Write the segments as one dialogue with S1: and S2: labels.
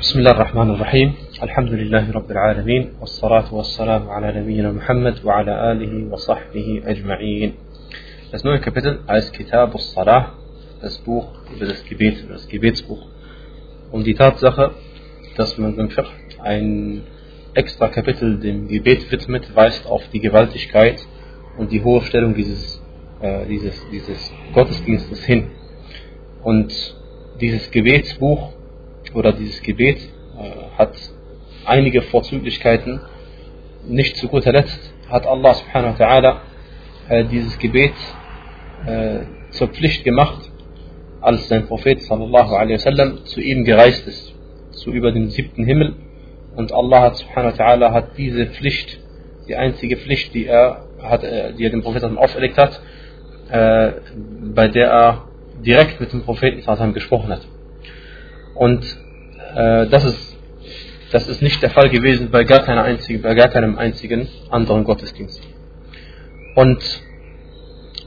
S1: بسم الله الرحمن الرحيم الحمد لله رب العالمين والصلاة والسلام على نبينا محمد وعلى آله وصحبه أجمعين Das neue Kapitel heißt Kitab al-Salah, das Buch über das Gebet, das Gebetsbuch. Und die Tatsache, dass man beim Fiqh ein extra Kapitel dem Gebet widmet, weist auf die Gewaltigkeit und die hohe Stellung dieses, äh, dieses, dieses Gottesdienstes hin. Und dieses Gebetsbuch oder dieses Gebet äh, hat einige Vorzüglichkeiten. Nicht zu guter Letzt hat Allah subhanahu wa ta'ala äh, dieses Gebet äh, zur Pflicht gemacht, als sein Prophet sallallahu alaihi wasallam zu ihm gereist ist, zu über den siebten Himmel. Und Allah hat subhanahu wa ta'ala hat diese Pflicht, die einzige Pflicht, die er, hat, äh, die er dem Propheten auferlegt hat, äh, bei der er direkt mit dem Propheten sallallahu gesprochen hat. Und äh, das, ist, das ist nicht der Fall gewesen bei gar, keiner einzigen, bei gar keinem einzigen anderen Gottesdienst. Und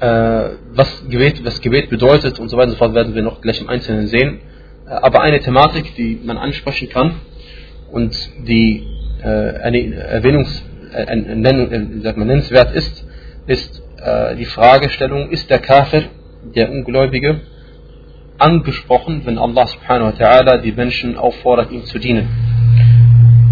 S1: äh, was, Gebet, was Gebet bedeutet und so weiter und so fort, werden wir noch gleich im Einzelnen sehen. Äh, aber eine Thematik, die man ansprechen kann und die äh, eine Erwähnungs, äh, Nennung, äh, sagt man, nennenswert ist, ist äh, die Fragestellung, ist der Kafir, der Ungläubige, angesprochen, wenn Allah subhanahu wa ta'ala die Menschen auffordert, ihm zu dienen?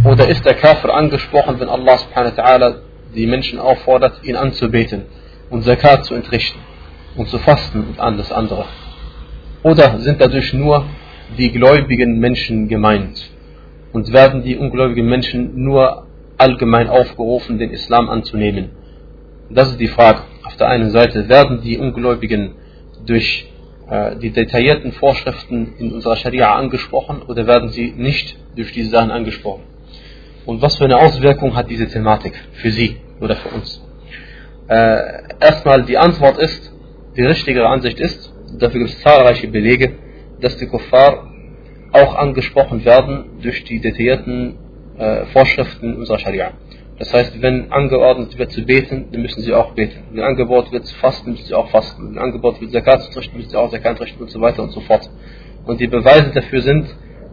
S1: Oder ist der Kafir angesprochen, wenn Allah subhanahu wa ta'ala die Menschen auffordert, ihn anzubeten und Zakat zu entrichten und zu fasten und alles andere? Oder sind dadurch nur die gläubigen Menschen gemeint? Und werden die ungläubigen Menschen nur allgemein aufgerufen, den Islam anzunehmen? Das ist die Frage. Auf der einen Seite werden die Ungläubigen durch die detaillierten Vorschriften in unserer Scharia angesprochen oder werden sie nicht durch diese Sachen angesprochen? Und was für eine Auswirkung hat diese Thematik für Sie oder für uns? Äh, erstmal die Antwort ist, die richtigere Ansicht ist, dafür gibt es zahlreiche Belege, dass die Kuffar auch angesprochen werden durch die detaillierten äh, Vorschriften unserer Scharia. Das heißt, wenn angeordnet wird zu beten, dann müssen sie auch beten. Wenn angeboten wird zu fasten, müssen sie auch fasten. Wenn angeboten wird Zakat zu richten, müssen sie auch Zakat richten und so weiter und so fort. Und die Beweise dafür sind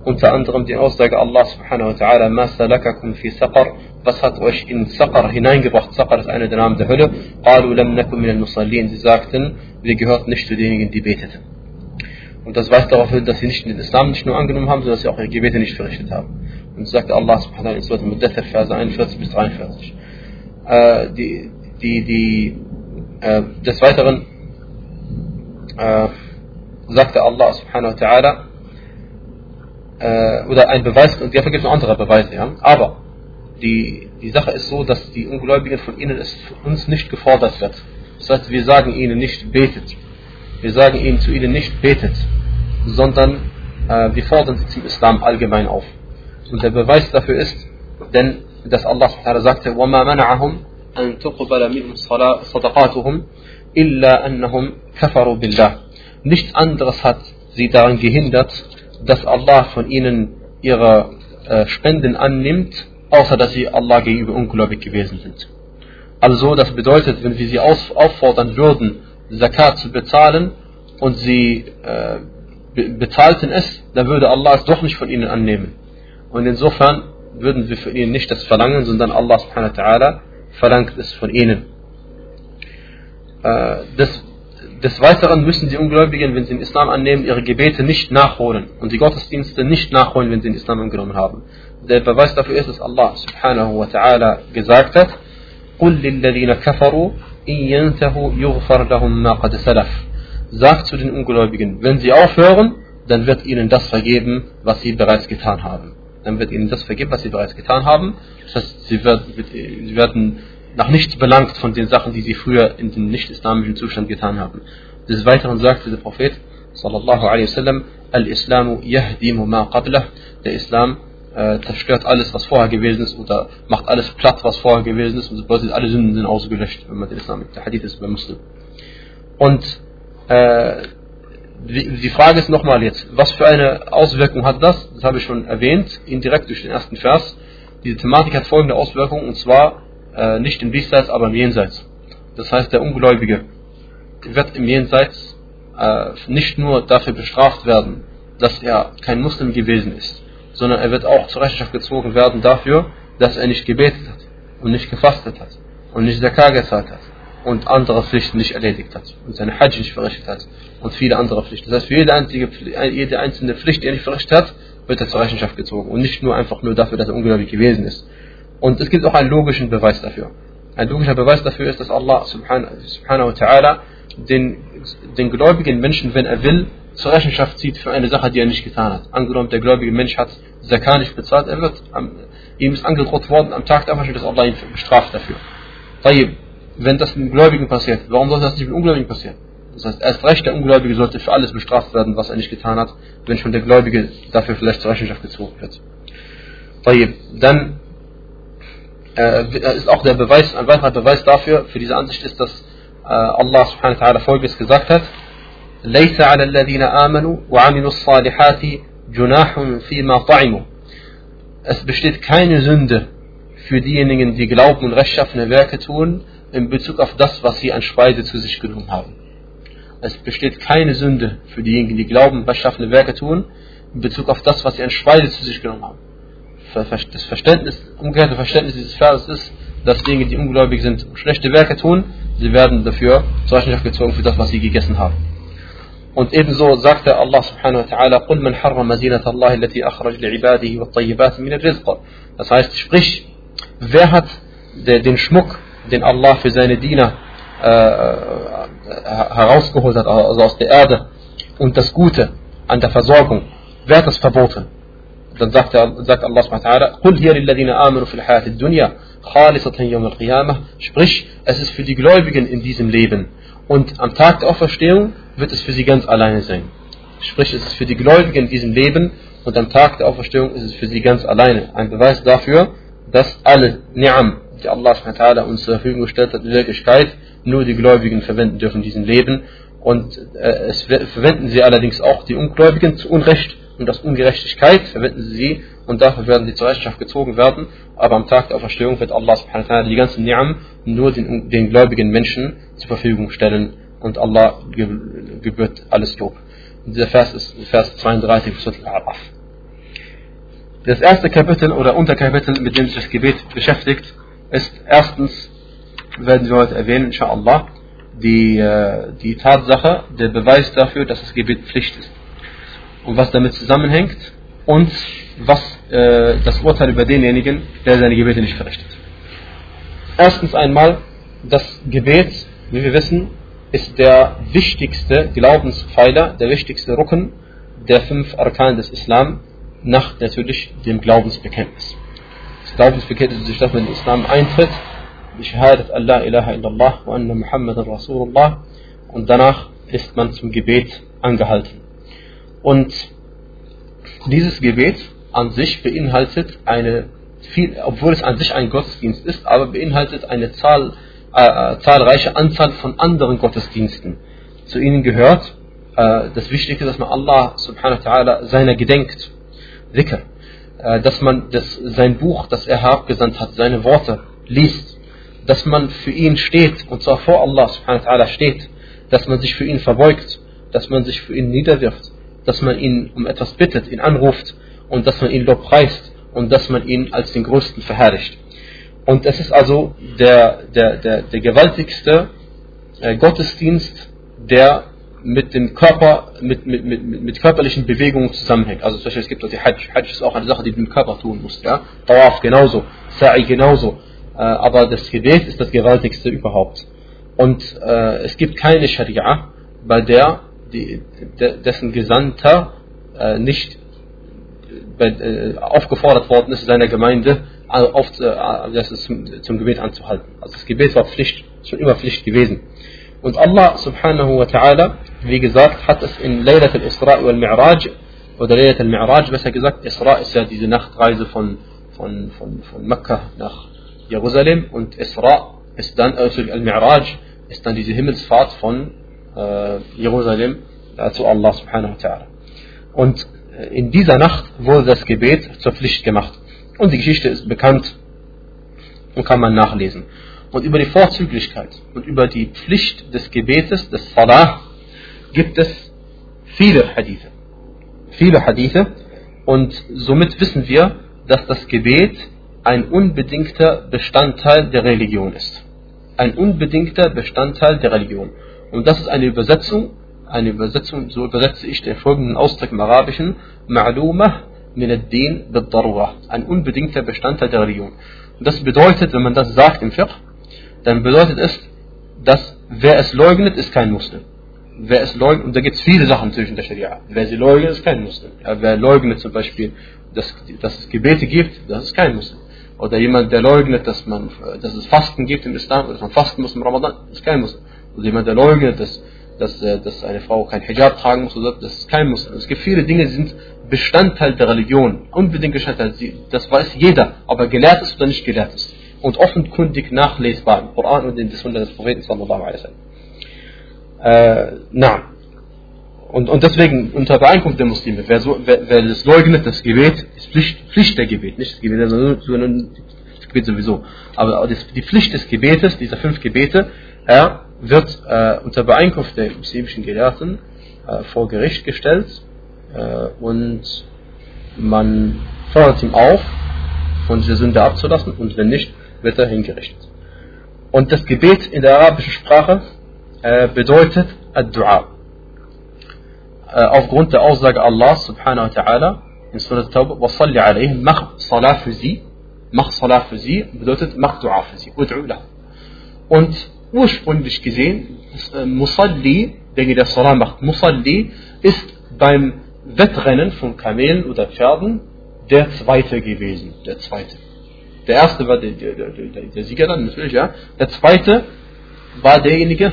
S1: unter anderem die Aussage Allah subhanahu wa ta'ala, Ma fi saqar, was hat euch in Saqar hineingebracht? Saqar ist einer der Namen der Hölle. Qalu lam nakum min al-musallin. Sie sagten, wir gehörten nicht zu denjenigen, die beteten. Und das weist darauf hin, dass sie nicht den Islam nicht nur angenommen haben, sondern dass sie auch ihre Gebete nicht verrichtet haben. Und so sagte Allah subhanahu in Surah Mudathir, Verse 41 bis 43. Äh, die, die, die, äh, des Weiteren äh, sagte Allah subhanahu wa ta'ala, äh, oder ein Beweis, und dafür gibt es noch andere Beweise, ja. Aber die, die Sache ist so, dass die Ungläubigen von ihnen es uns nicht gefordert wird. Das heißt, wir sagen ihnen nicht betet. Wir sagen ihnen zu ihnen nicht betet, sondern äh, wir fordern sie zum Islam allgemein auf. Und der Beweis dafür ist, denn dass Allah sagte, وَمَا مَنَعَهُمْ أَن تُقْبَلَ مِنْهُمْ صَدَقَاتُهُمْ إِلَّا أَنَّهُمْ كَفَرُوا بِاللَّهِ Nichts anderes hat sie daran gehindert, dass Allah von ihnen ihre äh, Spenden annimmt, außer dass sie Allah gegenüber ungläubig gewesen sind. Also das bedeutet, wenn wir sie auffordern würden, Zakat zu bezahlen und sie äh, bezahlten es, dann würde Allah es doch nicht von ihnen annehmen. Und insofern würden wir von ihnen nicht das verlangen, sondern Allah subhanahu wa ta'ala verlangt es von ihnen. Äh, des, des Weiteren müssen die Ungläubigen, wenn sie den Islam annehmen, ihre Gebete nicht nachholen und die Gottesdienste nicht nachholen, wenn sie den Islam angenommen haben. Der Beweis dafür ist, dass Allah subhanahu wa ta'ala gesagt hat, قُلْ لِلَّذِينَ كَفَرُوا إِن يَنْتَهُوا يُغْفَرْ لَهُم مَا قَدْ سَلَفْ Sagt zu den Ungläubigen, wenn sie aufhören, dann wird ihnen das vergeben, was sie bereits getan haben dann wird ihnen das vergeben, was sie bereits getan haben. Das heißt, sie, wird, sie werden nach nichts belangt von den Sachen, die sie früher in dem nicht-islamischen Zustand getan haben. Des Weiteren sagte der Prophet, sallallahu alaihi wasallam, Al-Islamu yahdimu ma qablah. Der Islam äh, zerstört alles, was vorher gewesen ist, oder macht alles platt, was vorher gewesen ist, und bedeutet, alle Sünden sind ausgelöscht, wenn man den Islam, der Hadith ist bei Muslim. Und äh, die Frage ist nochmal jetzt, was für eine Auswirkung hat das? Das habe ich schon erwähnt, indirekt durch den ersten Vers. Diese Thematik hat folgende Auswirkung, und zwar äh, nicht im Diesseits, aber im Jenseits. Das heißt, der Ungläubige wird im Jenseits äh, nicht nur dafür bestraft werden, dass er kein Muslim gewesen ist, sondern er wird auch zur Rechenschaft gezogen werden dafür, dass er nicht gebetet hat und nicht gefastet hat und nicht Zakah gezahlt hat und andere Pflichten nicht erledigt hat und seine Hajj nicht verrichtet hat und viele andere Pflichten. Das heißt, für jede, einzige, jede einzelne Pflicht, die er nicht verrichtet hat, wird er zur Rechenschaft gezogen und nicht nur einfach nur dafür, dass er ungläubig gewesen ist. Und es gibt auch einen logischen Beweis dafür. Ein logischer Beweis dafür ist, dass Allah subhanahu wa ta'ala den, den gläubigen Menschen, wenn er will, zur Rechenschaft zieht für eine Sache, die er nicht getan hat. Angenommen, der gläubige Mensch hat Zakah nicht bezahlt, er wird, ihm ist angedroht worden am Tag der Auferstehung, dass Allah ihn bestraft dafür Wenn das einem Gläubigen passiert, warum sollte das nicht mit Ungläubigen passieren? Das heißt, erst recht der Ungläubige sollte für alles bestraft werden, was er nicht getan hat, wenn schon der Gläubige dafür vielleicht zur Rechenschaft gezogen wird. Dann äh, ist auch der Beweis, ein weiterer Beweis dafür, für diese Ansicht ist, dass äh, Allah subhanahu wa ta'ala folgendes gesagt hat, ليس على الذين آمنوا وعملوا الصالحات جناح فيما طعموا Es besteht keine Sünde für diejenigen, die glauben und rechtschaffene Werke tun, in Bezug auf das, was sie an Speise zu sich genommen haben. Es besteht keine Sünde für diejenigen, die glauben, rechtschaffene Werke tun, in Bezug auf das, was sie an Speise zu sich genommen haben. Das Verständnis, umgekehrte Verständnis dieses Verses ist, dass diejenigen, die ungläubig sind, schlechte Werke tun, sie werden dafür zur Rechenschaft gezogen für das, was sie gegessen haben. Und ebenso sagte Allah subhanahu wa ta'ala, قُلْ مَنْ حَرَّمَ زِينَةَ اللَّهِ الَّتِي أَخْرَجْ لِعِبَادِهِ وَالطَّيِّبَاتِ مِنَ الرِّزْقِ Das heißt, sprich, wer hat den Schmuck, den Allah für seine Diener äh, äh, herausgeholt hat, also aus der Erde, und das Gute an der Versorgung, wird das verboten. Dann sagt, er, sagt Allah subhanahu wa ta'ala, Sprich, es ist für die Gläubigen in diesem Leben. Und am Tag der Auferstehung wird es für sie ganz alleine sein. Sprich, es ist für die Gläubigen in diesem Leben und am Tag der Auferstehung ist es für sie ganz alleine. Ein Beweis dafür, dass alle Ni'am, die Allah uns zur Verfügung gestellt hat, in Wirklichkeit nur die Gläubigen verwenden dürfen in diesem Leben. Und äh, es verwenden sie allerdings auch die Ungläubigen zu Unrecht und aus Ungerechtigkeit verwenden sie sie und dafür werden sie zur Rechenschaft gezogen werden. Aber am Tag der Auferstehung wird Allah die ganzen Ni'am nur den, den gläubigen Menschen zur Verfügung stellen und Allah gebührt alles Lob. Dieser Vers ist Vers 32 von Al-Araf. Das erste Kapitel oder Unterkapitel, mit dem sich das Gebet beschäftigt, ist erstens, werden wir heute erwähnen, inshallah, die, äh, die Tatsache, der Beweis dafür, dass das Gebet Pflicht ist. Und was damit zusammenhängt und was äh, das Urteil über denjenigen, der seine Gebete nicht verrichtet. Erstens einmal, das Gebet, wie wir wissen, ist der wichtigste Glaubenspfeiler, der wichtigste Rücken der fünf Arkan des Islam, nach natürlich dem Glaubensbekenntnis. Das Glaubensbekenntnis ist, dass man in den Islam eintritt, Shahadat Allah ilaha illallah wa anna Muhammad Rasulullah und danach ist man zum Gebet angehalten. Und dieses Gebet an sich beinhaltet eine viel, obwohl es an sich ein Gottesdienst ist, aber beinhaltet eine Zahl äh, äh, zahlreiche Anzahl von anderen Gottesdiensten. Zu ihnen gehört äh, das Wichtigste, dass man Allah subhanahu wa ta'ala seiner gedenkt. Dhikr. Äh, dass man das, sein Buch, das er herabgesandt hat, seine Worte liest. Dass man für ihn steht, und zwar vor Allah subhanahu wa ta'ala steht. Dass man sich für ihn verbeugt. Dass man sich für ihn niederwirft. Dass man ihn um etwas bittet, ihn anruft. Und dass man ihn lobpreist. Und dass man ihn als den Größten verherrlicht. Und es ist also der, der, der, der gewaltigste äh, Gottesdienst, der mit dem Körper, mit, mit, mit, mit körperlichen Bewegungen zusammenhängt. Also zum Beispiel, es gibt auch die Hajj. Hajj ist auch eine Sache, die du mit dem Körper tun musst. Ja? Tawaf genauso, Sa'i genauso. Äh, aber das Gebet ist das gewaltigste überhaupt. Und äh, es gibt keine Scharia, bei der die, de, dessen Gesandter äh, nicht äh, aufgefordert worden ist, seiner Gemeinde auf, äh, zum, zum Gebet anzuhalten. Also das Gebet war Pflicht, schon immer Pflicht gewesen. Und Allah subhanahu wa ta'ala, wie gesagt, hat es in Laylat al-Isra wal Mi'raj, oder Laylat al-Mi'raj, besser gesagt, Isra ist ja diese Nachtreise von, von, von, von Mekka nach Jerusalem und Isra ist dann, also al-Mi'raj ist dann diese Himmelsfahrt von äh, Jerusalem äh, zu Allah subhanahu wa ta'ala. Und äh, in dieser Nacht wurde das Gebet zur Pflicht gemacht. Und die Geschichte ist bekannt und kann man nachlesen. Und über die Vorzüglichkeit und über die Pflicht des Gebetes, des Salah, gibt es viele Hadithe. Viele Hadithe, Und somit wissen wir, dass das Gebet ein unbedingter Bestandteil der Religion ist. Ein unbedingter Bestandteil der Religion. Und das ist eine Übersetzung, eine Übersetzung, so übersetze ich den folgenden Ausdruck im Arabischen, Ma'lumah min ad-din ein unbedingter Bestandteil der Religion. Und das bedeutet, wenn man das sagt im Fiqh, dann bedeutet es, dass wer es leugnet, ist kein Muslim. Wer es leugnet, und da gibt es viele Sachen zwischen der Scharia. Wer sie leugnet, ist kein Muslim. Ja, wer leugnet zum Beispiel, dass, dass es Gebete gibt, das ist kein Muslim. Oder jemand, der leugnet, dass, man, dass es Fasten gibt im Islam, oder dass man fasten muss im Ramadan, ist kein Muslim. Oder jemand, der leugnet, dass, dass, äh, dass eine Frau kein Hijab tragen muss, das ist kein Muslim. Es gibt viele Dinge, die sind Bestandteil der Religion. Unbedingt Bestandteil. Das weiß jeder, aber gelehrt ist oder nicht gelehrt ist. Und offenkundig nachlesbar im Koran und in der Sunna des Propheten sallallahu alaihi wasallam. Äh, na. Und, und deswegen unter Übereinkunft der Muslime, wer, so, wer, wer das leugnet, das Gebet, ist Pflicht, Pflicht der Gebet, nicht das Gebet, sondern das Gebet sowieso. Aber die Pflicht des Gebetes, dieser fünf Gebete, er wird äh, unter Beeinkunft der muslimischen Gelehrten äh, vor Gericht gestellt äh, und man fordert ihm auf, von dieser Sünde abzulassen und wenn nicht, wird er hingerichtet. Und das Gebet in der arabischen Sprache äh, bedeutet Ad-Dua. Äh, aufgrund der Aussage Allah subhanahu wa ta'ala in Surah Tawbah, وَصَلِّ عَلَيْهِمْ Mach Salah für sie. Mach Salah für sie bedeutet mach Dua für sie. Und ursprünglich gesehen, äh, Musalli, der der Salah macht, Musalli ist beim Wettrennen von Kamelen oder Pferden der zweite gewesen. Der zweite. Der erste war der, der, der, der Sieger dann, natürlich, ja. Der zweite war derjenige,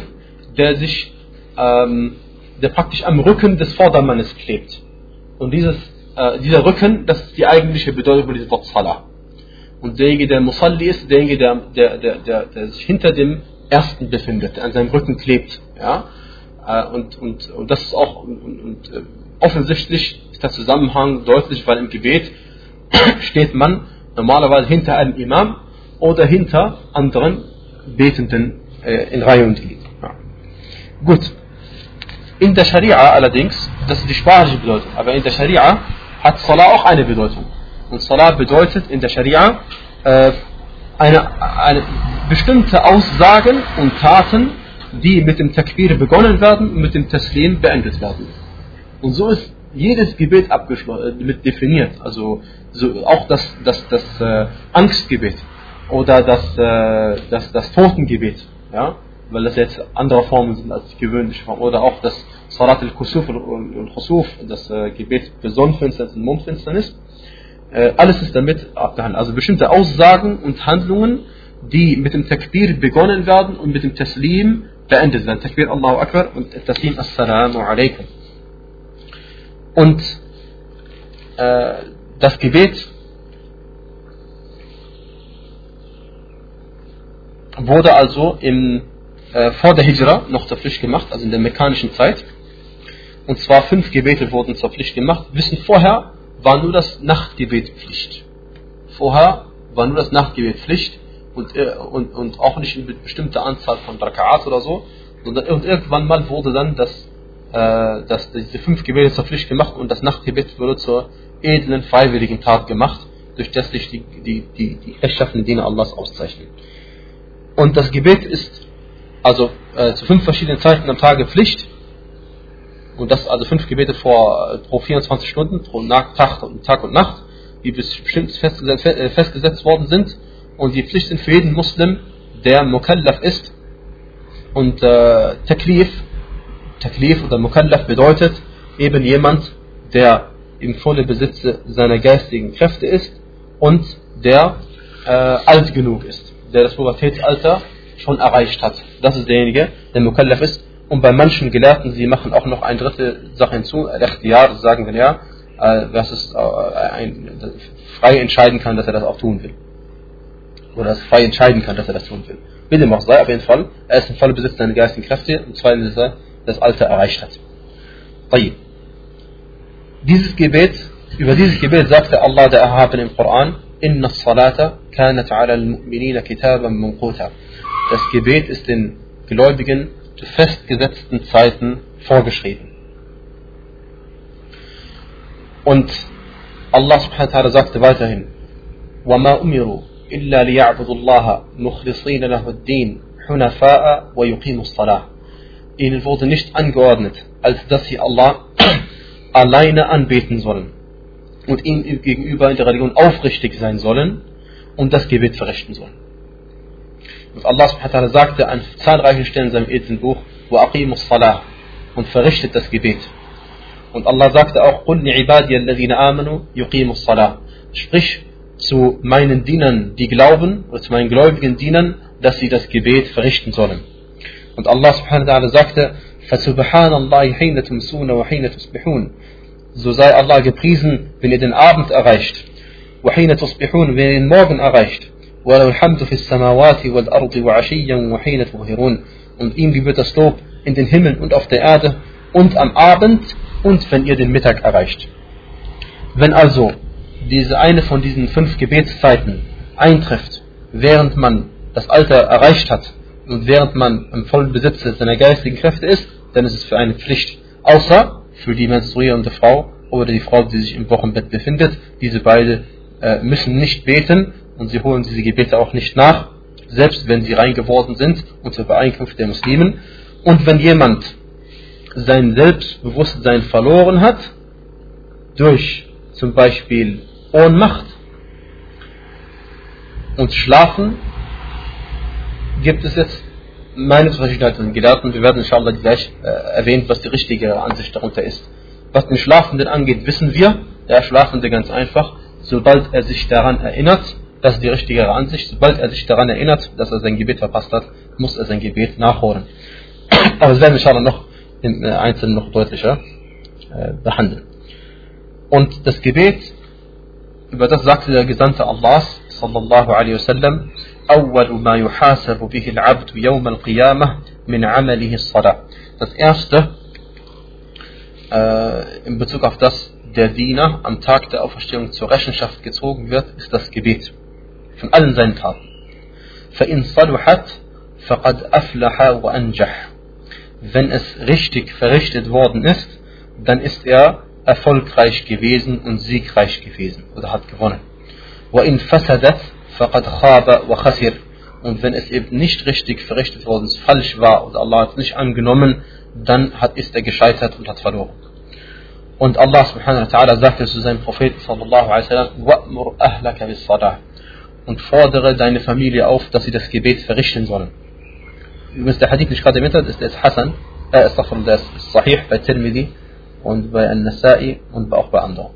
S1: der sich, ähm, der praktisch am Rücken des Vordermannes klebt. Und dieses, äh, dieser Rücken, das ist die eigentliche Bedeutung von diesem Wort Salah. Und derjenige, der Musalli ist, derjenige, der, der, der, der, der sich hinter dem Ersten befindet, der an seinem Rücken klebt. Ja? Äh, und, und, und das ist auch und, und, äh, offensichtlich ist der Zusammenhang deutlich, weil im Gebet steht man normalerweise hinter einem Imam oder hinter anderen Betenden äh, in Reihe und Glied. Ja. Gut. In der Scharia allerdings, das ist die sprachliche Bedeutung, aber in der Scharia hat Salah auch eine Bedeutung. Und Salah bedeutet in der Scharia äh, eine, eine bestimmte Aussagen und Taten, die mit dem Takbir begonnen werden und mit dem Taslim beendet werden. Und so ist jedes Gebet äh, mit definiert. Also so, auch das, das, das äh, Angstgebet oder das, äh, das, das Totengebet, ja, weil das jetzt andere Formen sind als die gewöhnliche Form. Oder auch das Salat al-Kusuf und Khusuf, das äh, Gebet für Sonnenfinsternis und Mondfinsternis. Äh, alles ist damit abgehandelt. Also bestimmte Aussagen und Handlungen, die mit dem Takbir begonnen werden und mit dem Taslim beendet werden. Takbir Allahu Akbar und Taslim Assalamu alaikum. Und äh, das Gebet wurde also im, äh, vor der Hijra noch zur Pflicht gemacht, also in der mekkanischen Zeit. Und zwar fünf Gebete wurden zur Pflicht gemacht. Wissen vorher war nur das Nachtgebet Pflicht. Vorher war nur das Nachtgebet Pflicht und, äh, und, und auch nicht eine bestimmte Anzahl von Raka'at oder so. Und, irgendwann mal wurde dann das dass diese fünf Gebete zur Pflicht gemacht und das Nachtgebet wurde zur edlen, freiwilligen Tat gemacht, durch das sich die, die, die, die rechtschaffenen Diener Allahs auszeichnen. Und das Gebet ist also äh, zu fünf verschiedenen Zeiten am Tage Pflicht. Und das also fünf Gebete vor, äh, pro 24 Stunden, pro Tag, Tag und Nacht, die bestimmt festgesetzt, äh, festgesetzt worden sind. Und die Pflicht sind für jeden Muslim, der Mukallaf ist. Und äh, Taklif, Taklif oder Mukallaf bedeutet eben jemand, der im vollen Besitz seiner geistigen Kräfte ist und der äh, alt genug ist, der das Pubertätsalter schon erreicht hat. Das ist derjenige, der Mukallaf ist. Und bei manchen Gelehrten, sie machen auch noch eine dritte Sache hinzu, Jahr, sagen wir ja, äh, dass es äh, frei entscheiden kann, dass er das auch tun will. Oder dass frei entscheiden kann, dass er das tun will. Wie dem auch sei, auf jeden Fall, er ist im vollen Besitz seiner geistigen Kräfte und zweitens das Alter erreicht hat. Dieses Gebet, über dieses Gebet sagte Allah der Erhaben im Koran, Inna salata kanat ala al-mu'minina kitaban munquta. Das Gebet ist den Gläubigen zu festgesetzten Zeiten vorgeschrieben. Und Allah subhanahu wa ta'ala sagte weiterhin, وَمَا أُمِرُوا إِلَّا لِيَعْبُدُوا اللَّهَ مُخْلِصِينَ لَهُ الدِّينَ حُنَفَاءَ وَيُقِيمُوا الصَّلَاةَ Ihnen wurde nicht angeordnet, als dass sie Allah alleine anbeten sollen und ihm gegenüber in der Religion aufrichtig sein sollen und das Gebet verrichten sollen. Und Allah subhanahu sagte an zahlreichen Stellen in seinem edlen Buch, وَأَقِيمُوا الصَّلَاةِ und verrichtet das Gebet. Und Allah sagte auch, قُلْ لِعِبَادِيَ الَّذِينَ آمَنُوا يُقِيمُوا الصَّلَاةِ Sprich zu meinen Dienern, die glauben, oder zu meinen gläubigen Dienern, dass sie das Gebet verrichten sollen. Und Allah subhanahu wa ta'ala sagte, فَسُبْحَانَ اللَّهِ حِينَ تُمْسُونَ وَحِينَ تُصْبِحُونَ So sei Allah gepriesen, wenn ihr den Abend erreicht. وَحِينَ تُصْبِحُونَ Wenn ihr den Morgen erreicht. وَلَوْ الْحَمْدُ فِي السَّمَاوَاتِ وَالْأَرْضِ وَعَشِيًّا وَحِينَ تُظْهِرُونَ Und ihm gebührt das Lob in den Himmel und auf der Erde und am Abend und wenn ihr den Mittag erreicht. Wenn also diese eine von diesen fünf Gebetszeiten eintrifft, während man das Alter erreicht hat und während man im vollen Besitz seiner geistigen Kräfte ist, dann ist es für eine Pflicht. Außer für die menstruierende Frau oder die Frau, die sich im Wochenbett befindet. Diese beide äh, müssen nicht beten und sie holen diese Gebete auch nicht nach, selbst wenn sie rein geworden sind unter Beeinkunft der Muslimen. Und wenn jemand sein Selbstbewusstsein verloren hat, durch zum Beispiel Ohnmacht und Schlafen, gibt es jetzt meine verschiedenen Gelehrten. Wir werden inshallah gleich äh, erwähnt, was die richtige Ansicht darunter ist. Was den Schlafenden angeht, wissen wir, der Schlafende ganz einfach, sobald er sich daran erinnert, das ist die richtige Ansicht, sobald er sich daran erinnert, dass er sein Gebet verpasst hat, muss er sein Gebet nachholen. Aber das werden wir inshallah noch im äh, Einzelnen noch deutlicher äh, behandeln. Und das Gebet, über das sagte der Gesandte Allahs, sallallahu alaihi wasallam, أول ما يحاسب به العبد يوم القيامة من عمله الصلاة. Das erste, äh, in Bezug auf das der Diener am Tag der Auferstehung zur Rechenschaft gezogen wird, ist das Gebet. Von allen seinen Taten. فإن صلحت فقد أفلح وأنجح. Wenn es richtig verrichtet worden ist, dann ist er erfolgreich gewesen und siegreich gewesen oder hat gewonnen. وإن فسدت faqad khaba wa khasir. Und wenn es eben nicht richtig verrichtet worden ist, falsch war und Allah hat es nicht angenommen, dann hat, ist er gescheitert und hat verloren. Und Allah subhanahu wa ta'ala sagte zu seinem Propheten sallallahu alaihi wasallam, ahlaka. Und fordere deine Familie auf, dass sie das Gebet verrichten sollen. Übrigens, der Hadith, den ich gerade erwähnt habe, ist der Hassan, äh, der ist Sahih bei Tirmidhi und bei An-Nasai und auch bei anderen.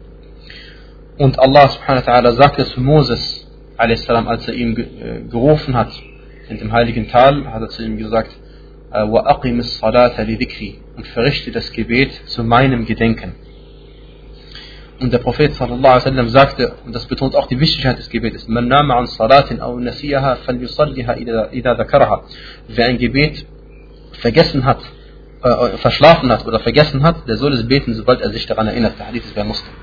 S1: Und Allah subhanahu wa ta'ala sagte zu Moses, als er ihn äh, gerufen hat in dem heiligen Tal, hat er zu ihm gesagt, وَأَقِمِ الصَّلَاةَ لِذِكْرِ und verrichte das Gebet zu meinem Gedenken. Und der Prophet sallallahu alaihi wasallam sagte, und das betont auch die Wichtigkeit des Gebetes, man nama an salatin aw nasiyaha falyusalliha idha dhakaraha. Wer ein Gebet vergessen hat, äh, verschlafen hat oder vergessen hat, der soll es beten, sobald er sich daran erinnert. Der Hadith ist bei Muslim.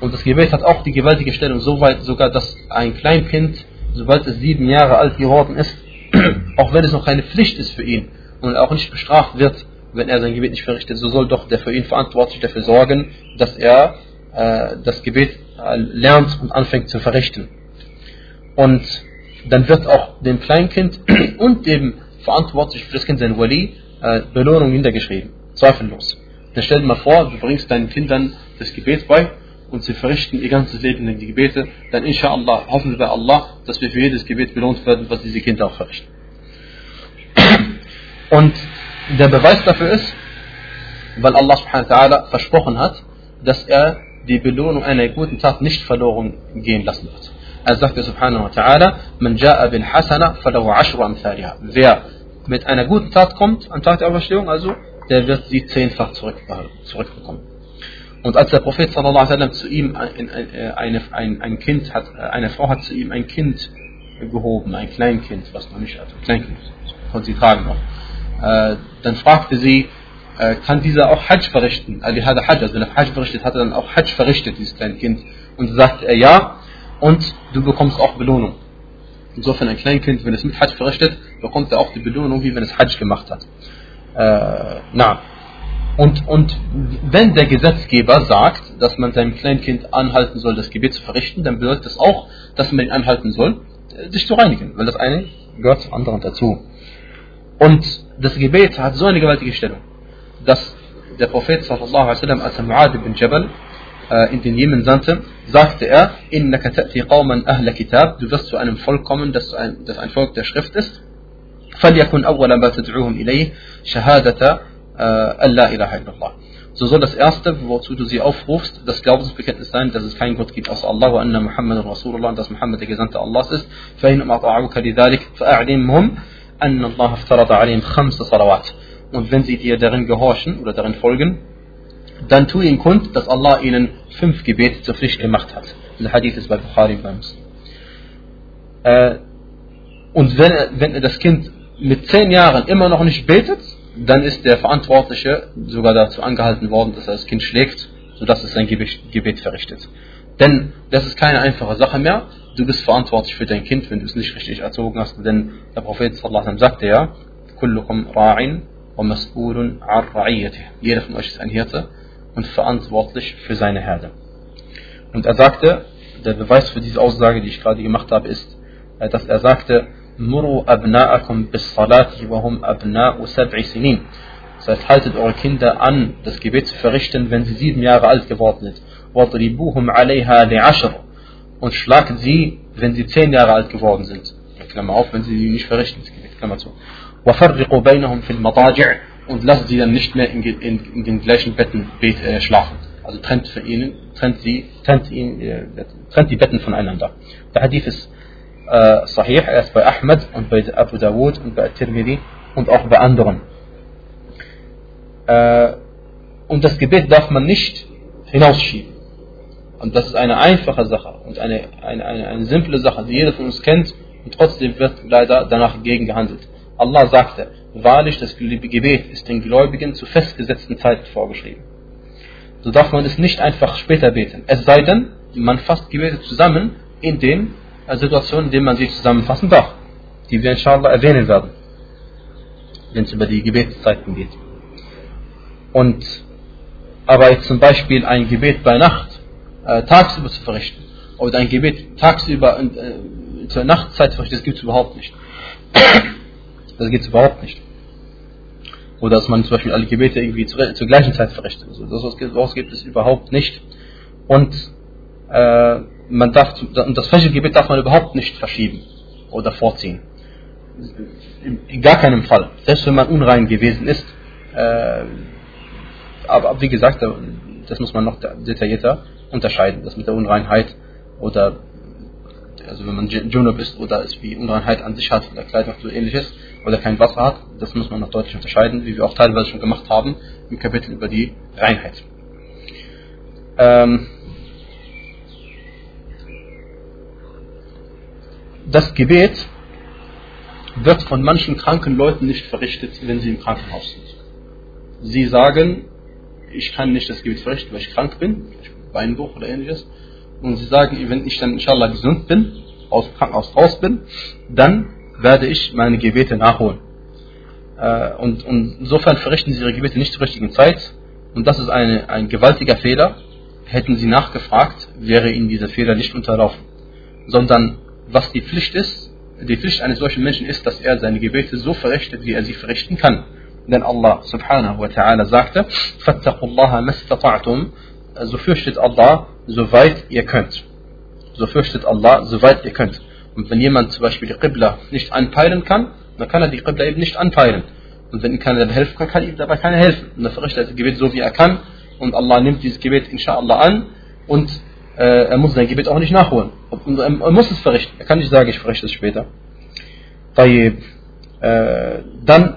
S1: Und das Gebet hat auch die gewaltige Stellung, soweit sogar, dass ein Kleinkind, sobald es sieben Jahre alt geworden ist, auch wenn es noch keine Pflicht ist für ihn und auch nicht bestraft wird, wenn er sein Gebet nicht verrichtet, so soll doch der für ihn verantwortlich dafür sorgen, dass er äh, das Gebet äh, lernt und anfängt zu verrichten. Und dann wird auch dem Kleinkind und dem verantwortlich für das Kind, sein Wali, äh, Belohnung niedergeschrieben. Zweifellos. Dann stell dir mal vor, du bringst deinen Kindern das Gebet bei und sie verrichten ihr ganzes Leben in die Gebete, dann inshallah hoffen wir bei Allah, dass wir für jedes Gebet belohnt werden, was diese Kinder auch verrichten. Und der Beweis dafür ist, weil Allah subhanahu wa ta'ala versprochen hat, dass er die Belohnung einer guten Tat nicht verloren gehen lassen wird. Er sagte subhanahu wa ta'ala, man ja'a bil hasana falahu ashru amthaliha. Wer mit einer guten Tat kommt am Tag der Auferstehung, also, der wird sie zehnfach zurückbekommen. Und als der Prophet sallallahu alaihi zu ihm ein, ein, ein, ein, Kind hat, eine Frau hat zu ihm ein Kind gehoben, ein Kleinkind, was noch nicht, also ein Kleinkind, konnte sie tragen noch. Äh, dann fragte sie, äh, kann dieser auch Hajj verrichten? Also, Hajj, also wenn er Hajj verrichtet, hat er dann auch Hajj verrichtet, dieses kleine Kind. Und sagt er ja, und du bekommst auch Belohnung. Insofern ein Kleinkind, wenn es mit Hajj verrichtet, bekommt er auch die Belohnung, wie wenn es Hajj gemacht hat. Äh, na. Und, und wenn der Gesetzgeber sagt, dass man seinem Kleinkind anhalten soll, das Gebet zu verrichten, dann bedeutet das auch, dass man ihn anhalten soll, sich zu reinigen, weil das eine gehört zum anderen dazu. Und das Gebet hat so eine gewaltige Stellung, dass der Prophet sallallahu alaihi wasallam, als er Mu'ad ibn Jabal äh, in den Jemen sandte, sagte er, innaka ta'ti qawman ahla kitab, du wirst zu einem Volk kommen, das ein, das ein Volk der Schrift ist. فليكن أول ما تدعوهم إليه شهادة أن لا إله إلا الله. So soll das erste, wozu du sie aufrufst, das Glaubensbekenntnis sein, dass es keinen Gott gibt außer Allah wa anna Muhammad Rasulullah und dass Muhammad der Gesandte Allahs ist. فإنهم أطاعوك لذلك فأعلمهم أن الله افترض عليهم خمس صلوات. Und wenn sie dir darin gehorchen oder darin folgen, dann tu ihnen kund, dass Allah ihnen fünf Gebete zur Pflicht gemacht hat. Der Hadith ist bei Bukhari bei Muslim. Äh, und wenn, wenn das Kind mit zehn Jahren immer noch nicht betet, dann ist der Verantwortliche sogar dazu angehalten worden, dass er das Kind schlägt, sodass es sein Gebet verrichtet. Denn das ist keine einfache Sache mehr. Du bist verantwortlich für dein Kind, wenn du es nicht richtig erzogen hast. Denn der Prophet sallallahu sagte ja, Kullukum ra'in wa mas'ulun Jeder von euch ist ein Hirte und verantwortlich für seine Herde. Und er sagte, der Beweis für diese Aussage, die ich gerade gemacht habe, ist, äh, dass er sagte, Muru abna'akum bis salati wa hum abna'u sab'i sinin. Das heißt, haltet eure Kinder an, das Gebet zu verrichten, wenn sie sieben Jahre alt geworden sind. Wadribuhum alayha li'ashr. Und schlagt sie, wenn sie zehn Jahre alt geworden sind. Klammer auf, wenn sie sie nicht verrichten, das Gebet, Klammer zu. وفرقوا بينهم في المضاجع und lasst sie dann nicht mehr in, in, in den gleichen Betten bet, äh, schlafen. Also trennt für ihnen, trennt sie, trennt ihn, äh, trennt die Betten voneinander. Der Hadith ist äh, sahih, er ist bei Ahmed und bei Abu Dawud und bei Tirmidhi und auch bei anderen. Äh, und das Gebet darf man nicht hinausschieben. Und das ist eine einfache Sache und eine, eine, eine, eine simple Sache, die jeder von uns kennt und trotzdem wird leider danach gegen gehandelt. Allah sagte, wahrlich das Gebet ist den Gläubigen zu festgesetzten Zeiten vorgeschrieben. So darf man es nicht einfach später beten. Es sei denn, man fasst Gebete zusammen in den äh, Situationen, in denen man sie zusammenfassen darf, die wir inshallah erwähnen werden, wenn es über die Gebetszeiten geht. Und aber jetzt zum Beispiel ein Gebet bei Nacht äh, tagsüber zu verrichten oder ein Gebet tagsüber äh, zur Nachtzeit zu verrichten, das gibt es überhaupt nicht. Das geht überhaupt nicht. Oder dass man zum Beispiel alle Gebete irgendwie zur, zur gleichen Zeit verrichtet. Also das, was gibt es überhaupt nicht. Und äh, man darf, das Fajr-Gebet darf man überhaupt nicht verschieben oder vorziehen. In gar keinem Fall. Selbst wenn man unrein gewesen ist. Äh, aber wie gesagt, das muss man noch detaillierter unterscheiden. Das mit der Unreinheit oder also wenn man Junub ist oder es wie Unreinheit an sich hat oder Kleidung so ähnliches oder kein Wasser hat, das muss man noch deutlich unterscheiden, wie wir auch teilweise schon gemacht haben im Kapitel über die Reinheit. Ähm das Gebet wird von manchen kranken Leuten nicht verrichtet, wenn sie im Krankenhaus sind. Sie sagen, ich kann nicht das Gebet verrichten, weil ich krank bin, Beinbruch oder ähnliches und sie sagen, wenn ich dann inshallah gesund bin, aus dem Krankenhaus raus bin, dann werde ich meine Gebete nachholen. Äh, und, und, insofern verrichten sie ihre Gebete nicht zur richtigen Zeit. Und das ist eine, ein gewaltiger Fehler. Hätten sie nachgefragt, wäre ihnen dieser Fehler nicht unterlaufen. Sondern was die Pflicht ist. Die Pflicht eines solchen Menschen ist, dass er seine Gebete so verrichtet, wie er sie verrichten kann. Denn Allah subhanahu wa ta'ala sagte, Fattaqullaha so fürchtet Allah, soweit ihr könnt. So fürchtet Allah, soweit ihr könnt. Und wenn jemand zum Beispiel die Qibla nicht anpeilen kann, dann kann er die Qibla eben nicht anpeilen. Und wenn ihm keiner dabei helfen kann, kann ihm dabei keiner helfen. Und dann verrichtet er das Gebet so, wie er kann. Und Allah nimmt dieses Gebet inshallah an und er muss sein Gebet auch nicht nachholen. Er, muss es verrichten. Er kann nicht sagen, ich verrichte es später. Äh, dann,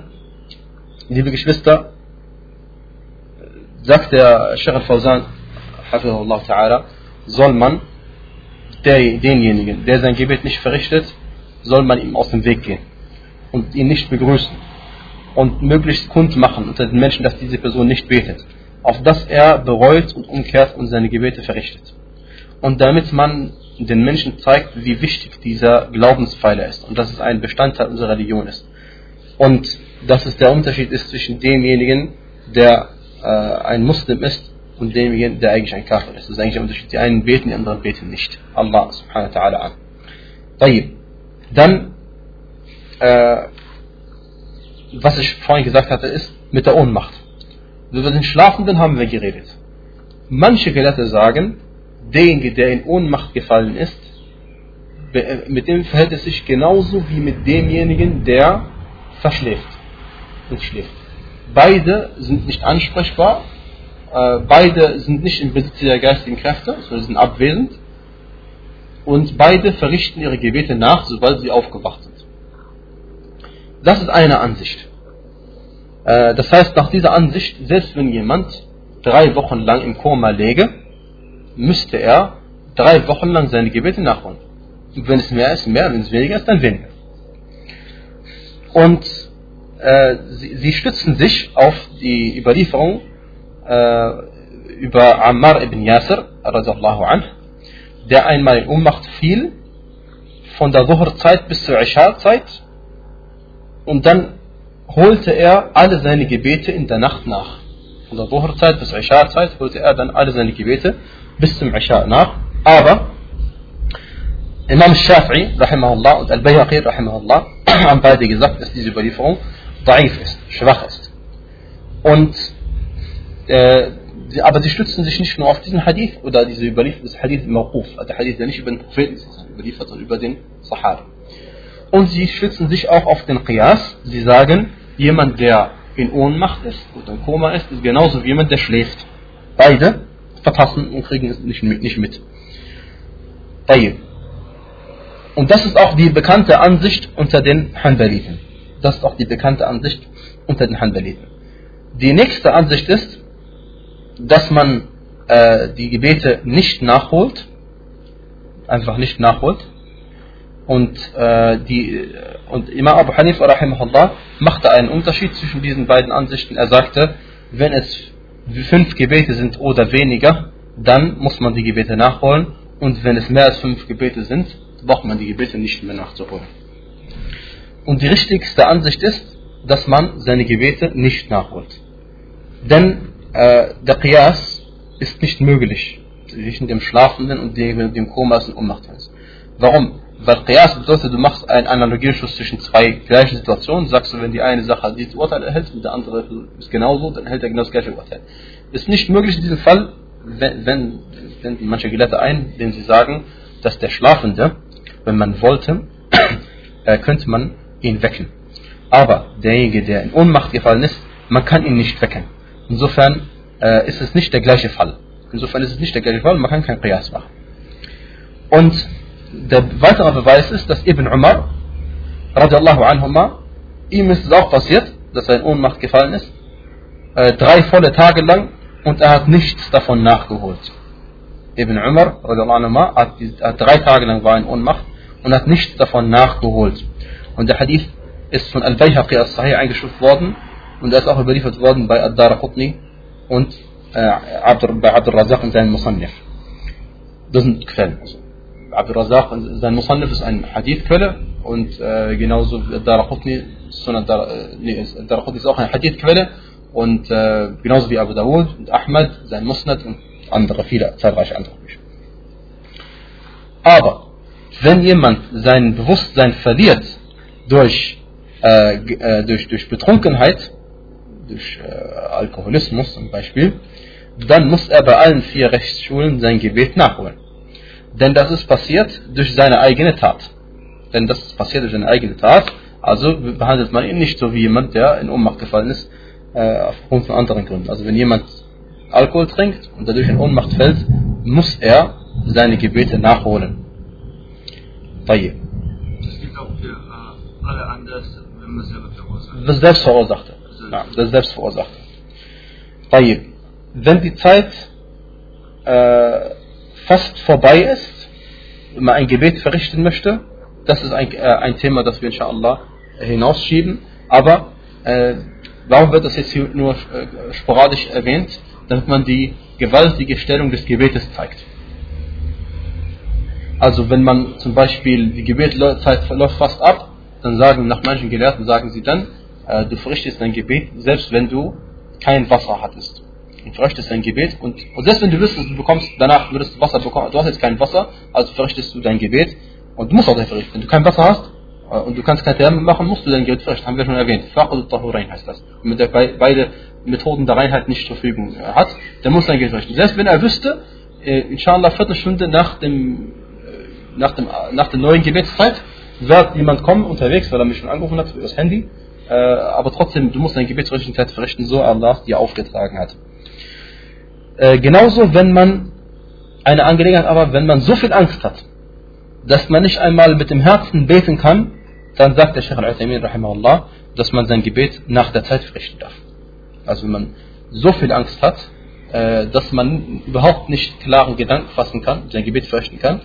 S1: liebe Geschwister, sagt der Sheikh al-Fawzan, Hafizullah Ta'ala, soll man der, denjenigen, der sein Gebet nicht verrichtet, soll man ihm aus dem Weg gehen und ihn nicht begrüßen und möglichst kund machen unter den Menschen, dass diese Person nicht betet, auf dass er bereut und umkehrt und seine Gebete verrichtet. Und damit man den Menschen zeigt, wie wichtig dieser Glaubenspfeiler ist und dass es ein Bestandteil unserer Religion ist. Und dass es der Unterschied ist zwischen demjenigen, der äh, ein Muslim ist und demjenigen, der eigentlich ein Kafir ist. Das ist eigentlich der Unterschied. Die einen beten, die anderen beten nicht. Allah subhanahu wa ta'ala an. Dann, äh, was ich vorhin gesagt hatte, ist mit der Ohnmacht. Über den Schlafenden haben wir geredet. Manche Gelehrte sagen, derjenige, der in Ohnmacht gefallen ist, mit dem verhält es sich genauso wie mit demjenigen, der verschläft und schläft. Beide sind nicht ansprechbar, äh, beide sind nicht im Besitz der geistigen Kräfte, sondern sind abwesend und beide verrichten ihre Gebete nach, sobald sie aufgewacht sind. Das ist eine Ansicht. Äh, das heißt, nach dieser Ansicht, selbst wenn jemand drei Wochen lang im Koma läge, müsste er drei Wochen lang seine Gebete nachholen. Und wenn es mehr ist, mehr, wenn es weniger ist, dann weniger. Und äh, sie, sie, stützen sich auf die Überlieferung äh, über Ammar ibn Yasir, anh, der einmal in Ohnmacht fiel, von der Dhuhr-Zeit bis zur Isha-Zeit, und dann holte er alle seine Gebete in der Nacht nach. Von der Dhuhr-Zeit bis zur Isha-Zeit holte er dann alle seine Gebete bis zum Isha nach. Aber Imam Shafi'i, rahimahullah, und Al-Bayhaqi, rahimahullah, haben beide gesagt, dass diese Überlieferung daif ist, schwach ist. Und, äh, aber sie stützen sich nicht nur auf diesen Hadith oder diese Überlieferung des Hadith Mawquf, also der Hadith, der nicht über den Propheten überliefert, sondern über den Sahara. Und sie stützen sich auch auf den Qiyas. Sie sagen, jemand, der in Ohnmacht ist oder in Koma ist, ist genauso wie jemand, der schläft. Beide verpassen und kriegen es nicht mit. Nicht mit. Und das ist auch die bekannte Ansicht unter den Hanbaliten. Das ist auch die bekannte Ansicht unter den Hanbaliten. Die nächste Ansicht ist, dass man äh, die Gebete nicht nachholt, einfach nicht nachholt. Und, äh, die, und Imam Abu Hanif rahimahullah machte einen Unterschied zwischen diesen beiden Ansichten. Er sagte, wenn es fünf Gebete sind oder weniger, dann muss man die Gebete nachholen. Und wenn es mehr als fünf Gebete sind, braucht man die Gebete nicht mehr nachzuholen. Und die richtigste Ansicht ist, dass man seine Gebete nicht nachholt. Denn äh, der Qiyas ist nicht möglich zwischen dem Schlafenden und dem, dem Koma und Ohnmacht. Warum? Weil Qiyas bedeutet, du machst einen Analogieschluss zwischen zwei gleichen Situationen, sagst du, wenn die eine Sache dieses Urteil erhält und der andere ist genauso, dann erhält er genau das gleiche Urteil. Ist nicht möglich in diesem Fall, wenn, wenn, wenn manche Gelehrte ein, denen sie sagen, dass der Schlafende wenn man wollte, äh, könnte man ihn wecken. Aber derjenige, der in Ohnmacht gefallen ist, man kann ihn nicht wecken. Insofern äh, ist es nicht der gleiche Fall. Insofern ist es nicht der gleiche Fall, man kann kein Qiyas machen. Und der weitere Beweis ist, dass Ibn Umar, radiallahu anhuma, ihm ist es auch passiert, dass er in Ohnmacht gefallen ist, äh, drei volle Tage lang und er hat nichts davon nachgeholt. Ibn Umar, radiallahu anhuma, hat, hat drei Tage lang war in Ohnmacht und hat nichts davon nachgeholt. Und der Hadith ist von Al-Bayhaqi as-Sahih eingestuft worden und er ist auch überliefert worden bei Ad-Daraqutni und äh, bei Abdul Razak in seinem Musannif. Das sind Quellen. Also, Abdul Razak, sein Musannif ist eine Hadith-Quelle und äh, genauso Ad-Daraqutni äh, nee, ist auch eine Hadith-Quelle und äh, genauso wie Abu Dawud und Ahmad, sein Musnad und andere, viele, zahlreiche andere Bücher. Aber wenn jemand sein Bewusstsein verliert durch, äh, äh, durch, durch Betrunkenheit, durch äh, Alkoholismus zum Beispiel, dann muss er bei allen vier Rechtsschulen sein Gebet nachholen denn das ist passiert durch seine eigene Tat. Denn das ist passiert durch seine eigene Tat, also behandelt man ihn nicht so wie jemand, der in Ohnmacht gefallen ist, äh, aufgrund von anderen Gründen. Also wenn jemand Alkohol trinkt und dadurch in Ohnmacht fällt, muss er seine Gebete nachholen. Das gilt auch für äh, alle anders, wenn man selber verursacht. Das selbst verursachte. Also ja, das selbst verursachte. Wenn die Zeit äh, fast vorbei ist, wenn man ein Gebet verrichten möchte, das ist ein, äh, ein Thema, das wir inshallah hinausschieben. Aber äh, warum wird das jetzt hier nur äh, sporadisch erwähnt? Damit man die gewaltige Stellung des Gebetes zeigt. Also wenn man zum Beispiel die Gebetzeit läuft fast ab, dann sagen nach manchen Gelehrten sagen sie dann, äh, du verrichtest dein Gebet, selbst wenn du kein Wasser hattest. Und verrichtest dein Gebet und, selbst wenn du wüsstest, du bekommst danach würdest du Wasser bekommen, du hast jetzt kein Wasser, also verrichtest du dein Gebet und du musst auch dein verrichten. Wenn du kein Wasser hast äh, und du kannst kein Thermik machen, musst du dein Gebet verrichten, haben wir schon erwähnt. Faqul Tahurain heißt das. Und mit der beide Methoden der Reinheit nicht zur Verfügung äh, hat, dann muss dein Gebet verrichten. Selbst wenn er wüsste, äh, inshallah Viertelstunde nach dem nach, dem, nach der neuen Gebetszeit wird jemand kommen unterwegs, weil er mich schon angerufen hat über das Handy. Aber trotzdem, du musst dein Gebet zur richtigen Zeit verrichten, so Allah dir aufgetragen hat. Äh, genauso, wenn man eine Angelegenheit, aber wenn man so viel Angst hat, dass man nicht einmal mit dem Herzen beten kann, dann sagt der Sheikh Al-Utaymin, dass man sein Gebet nach der Zeit verrichten darf. Also wenn man so viel Angst hat, äh, dass man überhaupt nicht klaren Gedanken fassen kann, sein Gebet verrichten kann,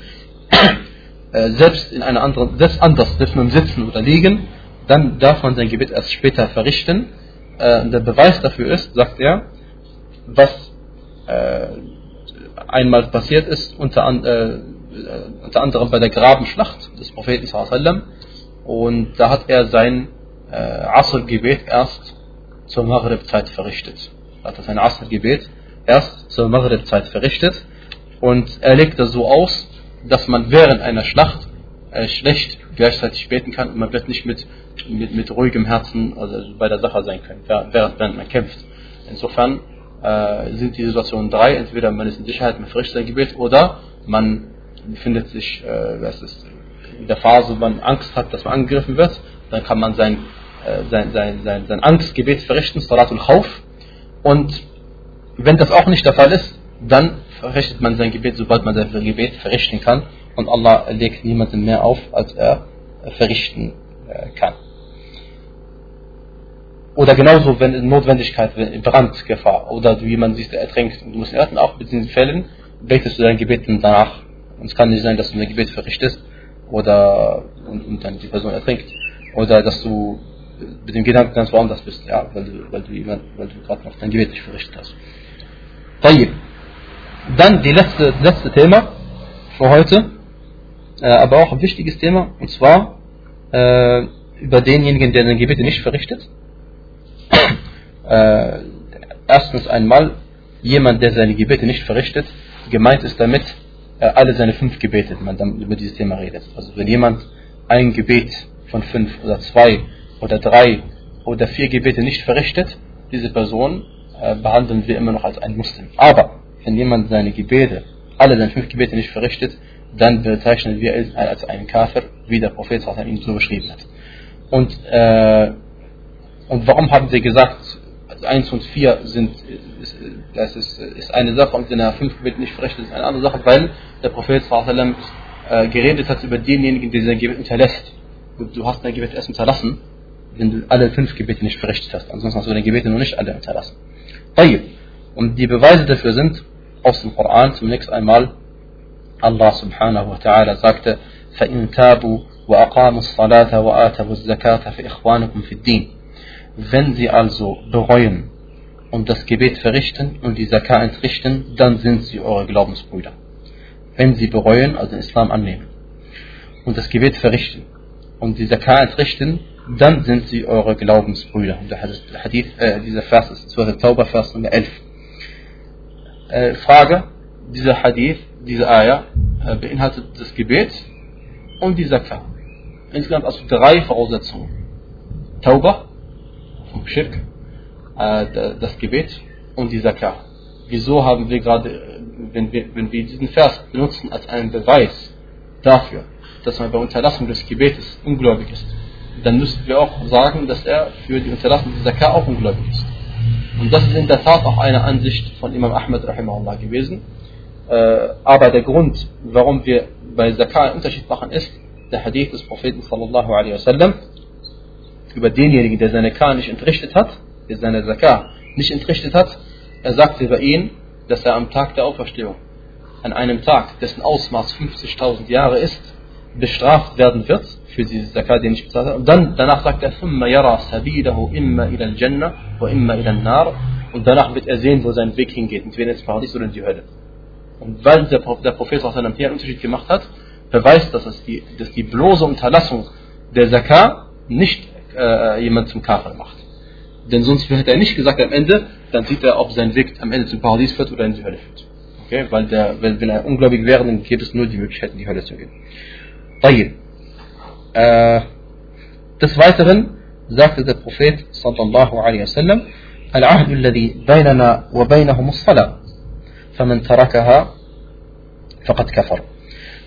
S1: äh, selbst in einer anderen, selbst anders, selbst mit Sitzen oder Liegen, dann darf man sein Gebet erst später verrichten. Äh, der Beweis dafür ist, sagt er, was einmal passiert ist, unter, unter anderem bei der Grabenschlacht des Propheten sallam, und da hat er sein äh, Asr-Gebet erst zur Maghrib-Zeit verrichtet. Er hat sein Asr-Gebet erst zur Maghrib-Zeit verrichtet und er legt das so aus, dass man während einer Schlacht äh, schlecht gleichzeitig beten kann und man wird nicht mit, mit, mit ruhigem Herzen also bei der Sache sein können, während, während man kämpft. Insofern äh, sind die Situationen drei, entweder man ist in Sicherheit, man verrichtet sein Gebet oder man befindet sich äh, ist, in der Phase, wo man Angst hat, dass man angegriffen wird, dann kann man sein, äh, sein, sein, sein, sein Angstgebet verrichten, Salatul Khawf. Und wenn das auch nicht der Fall ist, dann verrichtet man sein Gebet, sobald man sein Gebet verrichten kann. Und Allah legt niemanden mehr auf, als er verrichten äh, kann. Oder genauso, wenn in Notwendigkeit, wenn Brandgefahr oder du jemanden siehst, der ertränkt und du musst ihn retten, auch in diesen Fällen betest du dein Gebet danach. Und es kann nicht sein, dass du dein Gebet verrichtest oder und, und, dann die Person ertrinkt. Oder dass du mit dem Gedanken ganz woanders bist, ja, weil du, weil du, weil du gerade noch dein Gebet nicht verrichtet hast. طيب. Dann die letzte, letzte Thema für heute, äh, aber auch ein wichtiges Thema, und zwar äh, über denjenigen, der sein Gebet nicht verrichtet. äh, erstens einmal jemand, der seine Gebete nicht verrichtet. Gemeint ist damit äh, alle seine fünf Gebete, wenn man dann über dieses Thema redet. Also wenn jemand ein Gebet von fünf oder zwei oder drei oder vier Gebete nicht verrichtet, diese Person äh, behandeln wir immer noch als ein Muslim. Aber wenn jemand seine Gebete, alle seine fünf Gebete nicht verrichtet, dann bezeichnen wir ihn als einen Kafir, wie der Prophet ihn so beschrieben hat. Und, äh, und warum haben wir gesagt, 1 und 4 sind, ist, das ist, ist eine Sache und wenn er 5 Gebete nicht verrichtet, ist eine andere Sache, weil der Prophet sallam, äh, geredet hat über denjenigen, der sein Gebet hinterlässt. Und du hast dein Gebet erst hinterlassen, wenn du alle 5 Gebete nicht verrichtet hast. Ansonsten hast du deine Gebete noch nicht alle hinterlassen. Und die Beweise dafür sind aus dem Koran zunächst einmal Allah subhanahu wa ta'ala sagte فَإِن تَابُوا وَأَقَامُوا الصَّلَاةَ وَآتَوُوا الزَّكَاةَ فَإِخْوَانُكُمْ فِي الدِّينِ wenn sie also bereuen und das Gebet verrichten und die Zakah entrichten, dann sind sie eure Glaubensbrüder. Wenn sie bereuen, also den Islam annehmen und das Gebet verrichten und die Zakah entrichten, dann sind sie eure Glaubensbrüder. Der Hadith, äh, dieser Vers ist 12. Tauber, Vers Nummer 11. Äh, Frage, dieser Hadith, diese Ayah, äh, beinhaltet das Gebet und die Zakah. Insgesamt also drei Voraussetzungen. Tauber, vom Schirk, äh, das Gebet und die Zakah. Wieso haben wir gerade, wenn wir, wenn wir diesen Vers benutzen als einen Beweis dafür, dass man bei Unterlassung des Gebetes ungläubig ist, dann müssten wir auch sagen, dass er für die Unterlassung des Zakah auch ungläubig ist. Und das ist in der Tat auch eine Ansicht von Imam Ahmed rahimahullah gewesen. Äh, aber der Grund, warum wir bei Zakah einen Unterschied machen, ist der Hadith des Propheten sallallahu alaihi wasallam über denjenigen, der seine Zakah nicht entrichtet hat, der seine Zakah nicht entrichtet hat, er sagte über ihn, dass er am Tag der Auferstehung, an einem Tag, dessen Ausmaß 50.000 Jahre ist, bestraft werden wird für diese Zakah, die er nicht bezahlt hat. Und dann, danach sagt er, ثُمَّ يَرَى سَبِيلَهُ إِمَّا إِلَى الْجَنَّةِ وَإِمَّا إِلَى النَّارِ Und danach wird er sehen, wo sein Weg hingeht, entweder ins Paradies oder in die Hölle. Und weil der, der Prophet hier einen Unterschied gemacht hat, beweist das, dass die, dass die bloße Unterlassung der Zakah nicht äh, jemand zum Kafir macht. Denn sonst hätte er nicht gesagt am Ende, dann sieht er, ob sein Weg am Ende zum Paradies führt oder in die Hölle führt. Okay? Weil der, wenn, wenn er ungläubig wäre, dann gibt es nur die Möglichkeit, in die Hölle zu gehen. طيب. Äh, des Weiteren sagte der Prophet sallallahu alaihi wasallam, العهد الذي بيننا وبينهم الصلاة فمن تركها فقد كفر.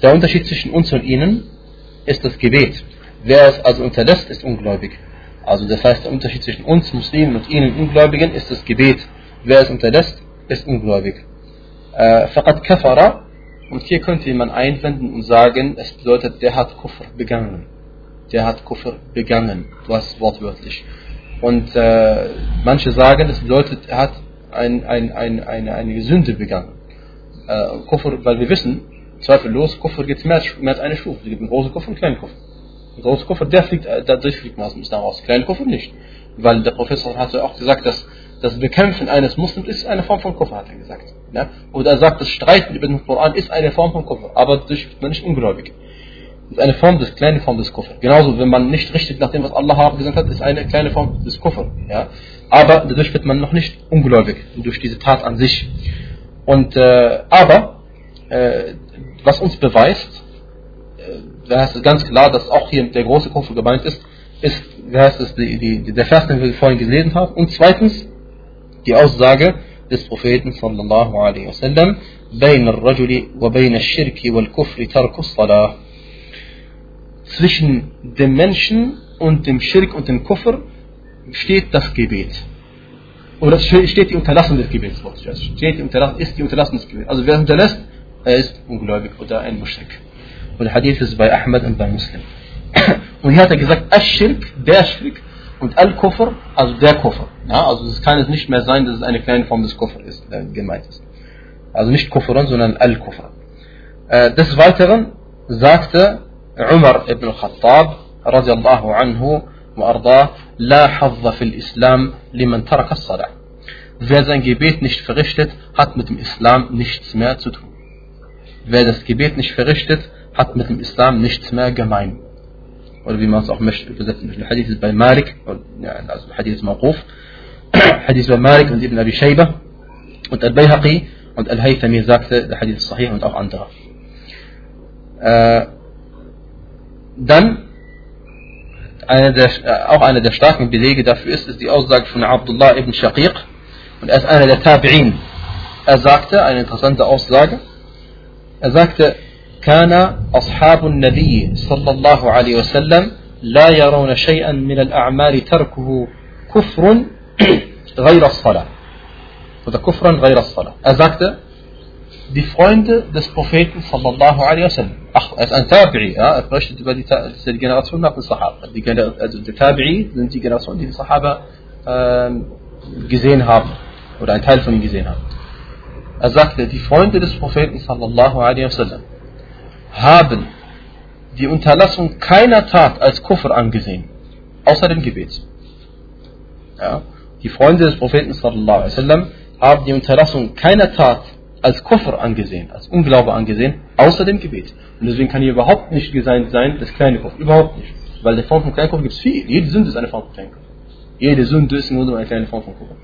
S1: Der Unterschied zwischen uns und ihnen ist das Gebet. Wer es also unterlässt, ist ungläubig. Also das heißt, der Unterschied zwischen uns Muslimen und ihnen Ungläubigen ist das Gebet. Wer es unterlässt, ist ungläubig. Äh, Fakat kafara. Und hier könnte jemand einwenden und sagen, es bedeutet, der hat Kufr begangen. Der hat Kufr begangen. Was wortwörtlich. Und äh, manche sagen, es bedeutet, er hat ein, ein, ein, eine, eine Sünde begangen. Äh, Kufr, weil wir wissen, zweifellos, Kufr gibt mehr, mehr als eine Stufe. Es gibt einen großen Kufr und einen kleinen Kufr. Kufr, der fliegt, äh, dadurch fliegt man aus dem Islam raus. Kufr nicht. Weil der Professor hatte auch gesagt, dass das Bekämpfen eines Muslims ist eine Form von Kufr, hat er gesagt. Ja? Und er sagt, das Streiten über den Koran ist eine Form von Kufr, aber dadurch wird man nicht ungläubig. Das ist eine Form des, kleine Form des Kufr. Genauso, wenn man nicht richtet nach dem, was Allah gesagt hat, ist eine kleine Form des Kufr. Ja? Aber dadurch wird man noch nicht ungläubig, durch diese Tat an sich. Und, äh, aber, äh, was uns beweist, äh, da heißt es ganz klar, dass auch hier der große Kufr gemeint ist, ist, wie heißt es, die, die, der Vers, den wir vorhin gelesen haben. Und zweitens, die Aussage des Propheten sallallahu alaihi wasallam, بين الرجل وبين الشرك والكفر ترك الصلاة zwischen dem Menschen und dem Schirk und dem Kufr steht das Gebet. Oder steht die Unterlassung des Gebets. Steht die Unterlassung, ist die Unterlassung des Gebets. Also wer unterlässt, er ist ungläubig oder ein Muschrik. Und der Hadith ist bei Ahmed und bei Muslim. Und hier hat er gesagt, Ash-Shirk, der Schirk und Al-Kufr, also der Kufr. Ja, also es kann es nicht mehr sein, dass es eine kleine Form des Kufr ist, der gemeint ist. Also nicht Kufrun, sondern Al-Kufr. Äh, des Weiteren sagte عمر بن الخطاب رضي الله عنه وأرضاه لا حظ في الإسلام لمن ترك الصلاة Wer sein Gebet nicht verrichtet, hat mit dem Islam nichts mehr zu tun. Wer das Gebet nicht verrichtet, hat mit dem Islam nichts mehr gemein. Oder wie man es auch möchte übersetzen. Der Hadith ist bei Malik, also Hadith ist Maquf. Hadith bei Malik und Ibn Abi Shayba und Al-Bayhaqi und Al-Haythami sagte, der Hadith ist Sahih und auch andere. Äh, dann eine der, äh, auch einer der starken Belege dafür ist, ist die Aussage von Abdullah ibn Shaqiq und er ist einer der Tabi'in. Er sagte, eine interessante Aussage, er sagte, كان أصحاب النبي صلى الله عليه وسلم لا يرون شيئا من الأعمال تركه كفر غير الصلاة. هذا كفر غير الصلاة. أزاكت دي فريند des Propheten صلى الله عليه وسلم. أخ أز أن تابعي أ أفرش تبى دي تسير جنراتهم ناقص الصحابة دي جن أز تابعي ننتي جنراتهم دي الصحابة جزين هاب ولا أنت هالفن جزين هاب أزاكت دي فريند des Propheten صلى الله عليه وسلم. Haben die Unterlassung keiner Tat als Kufr angesehen, außer dem Gebet. Ja, die Freunde des Propheten sallallahu alaihi wasallam haben die Unterlassung keiner Tat als Koffer angesehen, als Unglaube angesehen, außer dem Gebet. Und deswegen kann hier überhaupt nicht gemeint sein, das kleine Koffer. Überhaupt nicht. Weil der Form von kleinen Koffer gibt es viel. Jede Sünde ist eine Form von kleinen Koffer. Jede Sünde ist nur eine kleine Form von Koffer.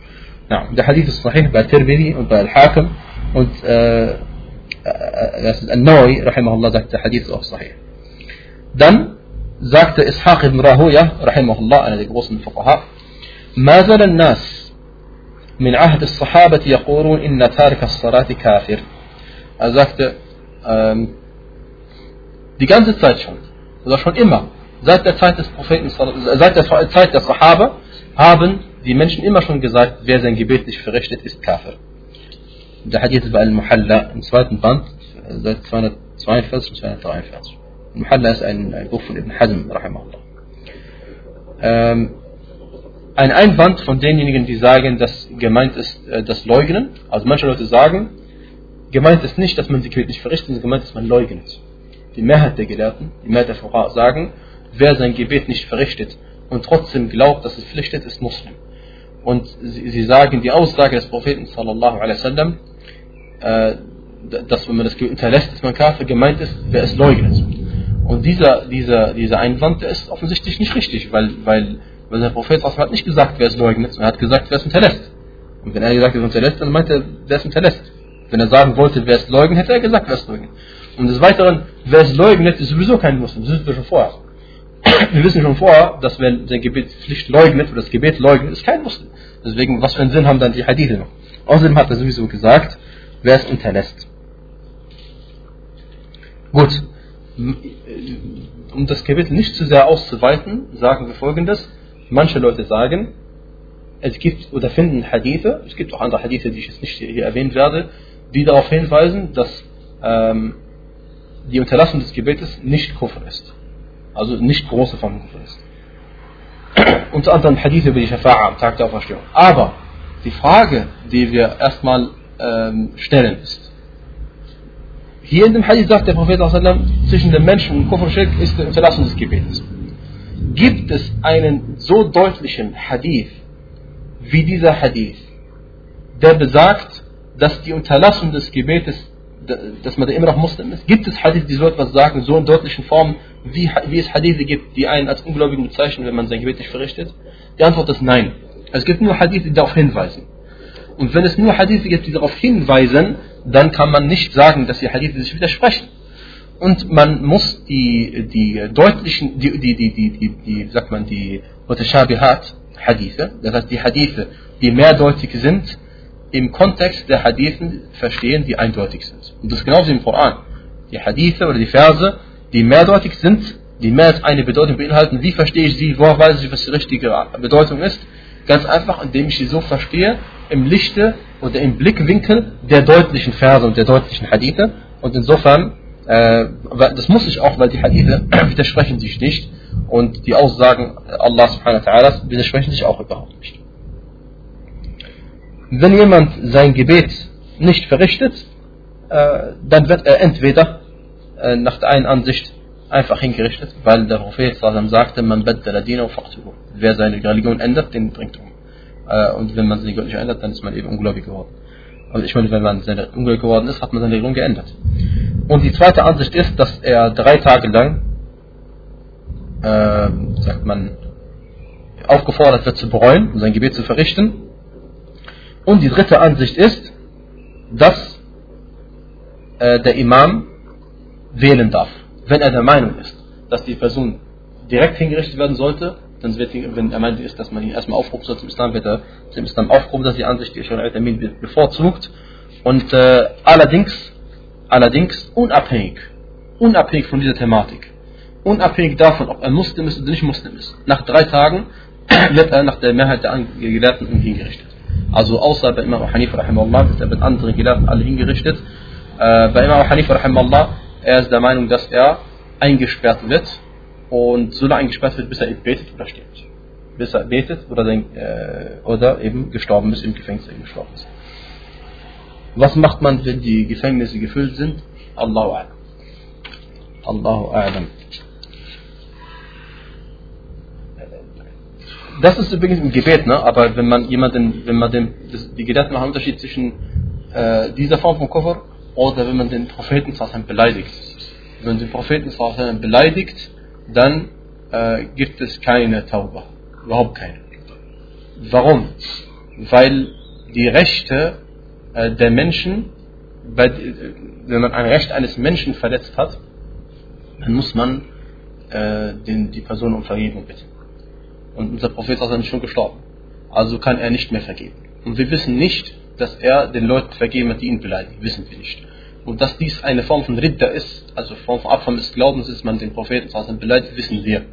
S1: Ja, der Hadith ist sahih bei Tirmidhi und bei Al-Hakim und äh, das ist Al-Nawi, rahimahullah, sagt der Hadith ist auch sahih. Dann sagte Ishaq ibn Rahuya, rahimahullah, einer der großen Fuqaha, ما زال الناس من عهد الصحابة يقولون إن تارك الصلاة كافر. Er sagte, ähm, die ganze Zeit schon, oder schon immer, seit der Zeit des Propheten, seit der Zeit der Sahaba, haben die Menschen immer schon gesagt, wer sein Gebet nicht verrichtet, ist Kafir. Der Hadith bei Al-Muhalla im zweiten Band, seit 242 und 243. Al-Muhalla ist ein, ein Buch von Ibn Hazm, rahimahullah. Ähm, ein Einwand von denjenigen, die sagen, dass gemeint ist äh, das Leugnen. Also manche Leute sagen, gemeint ist nicht, dass man Gebet nicht verrichtet, sondern gemeint ist, man leugnet. Die Mehrheit der Gelehrten, die Mehrheit der Fuqaha sagen, wer sein Gebet nicht verrichtet und trotzdem glaubt, dass es Pflicht ist, ist Muslim. Und sie, sie sagen, die Aussage des Propheten sallallahu alaihi wasallam, äh, dass wenn man das Gebet unterlässt, dass man Kafir gemeint ist, wer es leugnet. Und dieser, dieser, dieser Einwand, der ist offensichtlich nicht richtig, weil, weil weil der Prophet hat nicht gesagt, wer es leugnet, er hat gesagt, wer es unterlässt. Und wenn er gesagt hat, unterlässt, dann meint er, wer es unterlässt. Wenn er sagen wollte, wer es leugnet, hätte er gesagt, wer es leugnet. Und des Weiteren, wer es leugnet, ist sowieso kein Muslim. Das wissen wir schon vorher. Wir wissen schon vorher, dass wer sein Gebet Pflicht leugnet, oder das Gebet leugnet, ist kein Muslim. Deswegen, was für einen Sinn haben dann die Hadithe noch? Außerdem hat er sowieso gesagt, wer es unterlässt. Gut. Um das Kapitel nicht zu sehr auszuweiten, sagen wir folgendes. Manche Leute sagen, es gibt oder finden Hadithe, es gibt auch andere Hadithe, die ich jetzt nicht hier erwähnen werde, die darauf hinweisen, dass ähm, die Unterlassung des Gebetes nicht Kufr ist. Also nicht große Form Kufr ist. Unter anderem Hadithe über die Shafa'a am Tag der Auferstehung. Aber die Frage, die wir erstmal ähm, stellen ist, hier in dem Hadith sagt der Prophet zwischen dem Menschen und Kufr Shirk ist die Unterlassung des Gebetes. Gibt es einen so deutlichen Hadith wie dieser Hadith, der besagt, dass die Unterlassung des Gebetes, dass man da immer noch Muslim ist? Gibt es Hadith, die so etwas sagen, so in deutlichen Formen, wie, wie es Hadithe gibt, die einen als Ungläubigen bezeichnen, wenn man sein Gebet nicht verrichtet? Die Antwort ist nein. Es gibt nur Hadith, die darauf hinweisen. Und wenn es nur Hadith gibt, die darauf hinweisen, dann kann man nicht sagen, dass die Hadith sich widersprechen. Und man muss die, die deutlichen, die, die, die, die, die, die sagt man, die Mutashabihat, Hadithe, das heißt die Hadithe, die mehrdeutig sind, im Kontext der Hadithen verstehen, die eindeutig sind. Und das ist genauso im Koran. Die Hadithe oder die Verse, die mehrdeutig sind, die mehr als eine Bedeutung beinhalten, wie verstehe ich sie, woher weiß ich, was die richtige Bedeutung ist? Ganz einfach, indem ich sie so verstehe, im Lichte oder im Blickwinkel der deutlichen Verse und der deutlichen Hadithe. Und insofern, äh, das muss ich auch, weil die Hadithe widersprechen sich nicht und die Aussagen Allah subhanahu wa ta'ala widersprechen sich auch überhaupt nicht. Wenn jemand sein Gebet nicht verrichtet, äh, dann wird er entweder äh, nach der einen Ansicht einfach hingerichtet, weil der Prophet sagte, man beddala dina Wer seine Religion ändert, den bringt um. Äh, und wenn man seine Religion nicht ändert, dann ist man eben ungläubig geworden. Also ich meine, wenn man seine ungläubig geworden ist, hat man seine Religion geändert. Und die zweite Ansicht ist, dass er drei Tage lang, äh, sagt man, aufgefordert wird zu bereuen und sein Gebet zu verrichten. Und die dritte Ansicht ist, dass äh, der Imam wählen darf wenn er der Meinung ist, dass die Person direkt hingerichtet werden sollte, dann wird, wenn er meint, ist, dass man ihn erstmal aufrufen soll zum Islam, wird er zum Islam aufrufen, dass die Ansicht die Sharia Amin bevorzugt. Und äh, allerdings, allerdings unabhängig, unabhängig von dieser Thematik, unabhängig davon, ob er Muslim ist oder nicht Muslim ist, nach drei Tagen wird er nach der Mehrheit der Gelehrten hingerichtet. Also außer bei Imam Hanifa wird er mit anderen Gelehrten alle hingerichtet. Äh, bei Imam Hanifa er ist der Meinung, dass er eingesperrt wird und so lange eingesperrt wird, bis er eben betet oder stirbt. Bis er betet oder, den, äh, oder eben gestorben ist, im Gefängnis gestorben ist. Was macht man, wenn die Gefängnisse gefüllt sind? Allahu A'lam. Allahu A'lam. Das ist übrigens im Gebet, ne? aber wenn man jemanden, wenn man den, das, die Gelehrten machen Unterschied zwischen äh, dieser Form von Koffer oder wenn man den Propheten beleidigt. Wenn man den Propheten beleidigt, dann äh, gibt es keine Tauba. Überhaupt keine. Warum? Weil die Rechte äh, der Menschen, bei, wenn man ein Recht eines Menschen verletzt hat, dann muss man äh, den, die Person um Vergebung bitten. Und unser Prophet ist schon gestorben. Also kann er nicht mehr vergeben. Und wir wissen nicht, dass er den Leuten vergeben hat, die ihn beleidigen. Wissen wir nicht. Und dass dies eine Form von Ridda ist, also Form von Abfall des Glaubens ist, man den Propheten beleidigt, wissen wir.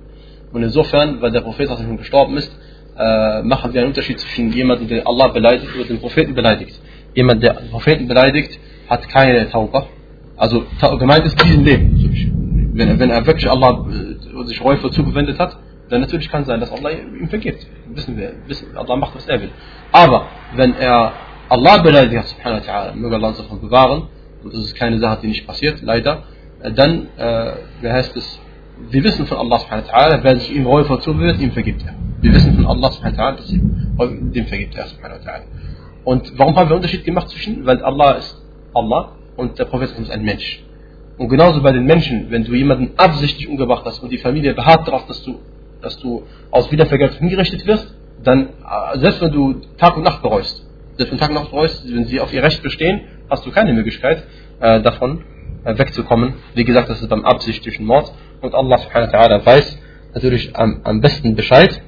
S1: Und insofern, weil der Prophet schon gestorben ist, äh, machen wir einen Unterschied zwischen jemandem, der Allah beleidigt oder den Propheten beleidigt. Jemand, der den Propheten beleidigt, hat keine Tauba. Also gemeint ist diesen Leben. Wenn, wenn er wirklich Allah äh, sich Räufer zugewendet hat, dann natürlich kann sein, dass Allah ihm vergibt. Wissen wir, wissen, Allah macht, was er will. Aber wenn er Allah beleidigt hat, subhanahu wa ta'ala, möge Allah uns davon bewahren, und das ist keine Sache, die nicht passiert, leider, äh, dann, äh, wie heißt es, wir wissen von Allah subhanahu wa ta'ala, wer sich ihm Räufer zuwirft, ihm vergibt er. Wir wissen von Allah subhanahu wa ta'ala, dass ihm, dem vergibt er subhanahu wa ta'ala. Und warum haben wir Unterschied gemacht zwischen, weil Allah ist Allah und der Prophet ist ein Mensch. Und genauso bei den Menschen, wenn du jemanden absichtlich umgebracht hast und die Familie beharrt darauf, dass du, dass du aus Wiedervergeltung hingerichtet wirst, dann, äh, selbst wenn du Tag und Nacht bereust, wenn Tag noch bereust, wenn sie auf ihr Recht bestehen, hast du keine Möglichkeit äh, davon äh, wegzukommen. Wie gesagt, das ist beim absichtlichen Mord und Allah subhanahu wa weiß natürlich am, am besten Bescheid.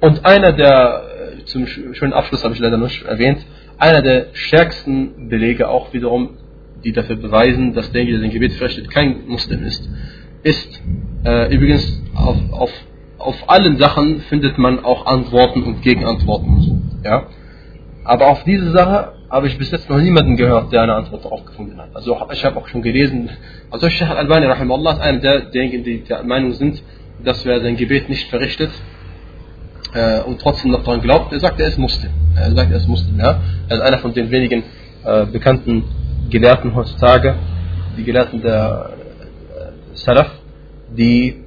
S1: Und einer der, äh, zum schönen Abschluss habe ich leider nicht erwähnt, einer der stärksten Belege auch wiederum, die dafür beweisen, dass derjenige, der den Gebet verrichtet, kein Muslim ist, ist äh, übrigens auf, auf, auf allen Sachen findet man auch Antworten und Gegenantworten. Ja? Aber auf diese Sache habe ich bis jetzt noch niemanden gehört, der eine Antwort darauf gefunden hat. Also ich habe auch schon gelesen, also Sheikh Al-Albani rahimahullah ist einer der, derjenigen, die der Meinung sind, dass wer sein Gebet nicht verrichtet äh, und trotzdem noch daran glaubt, er sagt, er ist Muslim. Er sagt, er ist Muslim. Ja? Er ist einer von den wenigen äh, bekannten Gelehrten heutzutage, die Gelehrten der äh, Salaf, die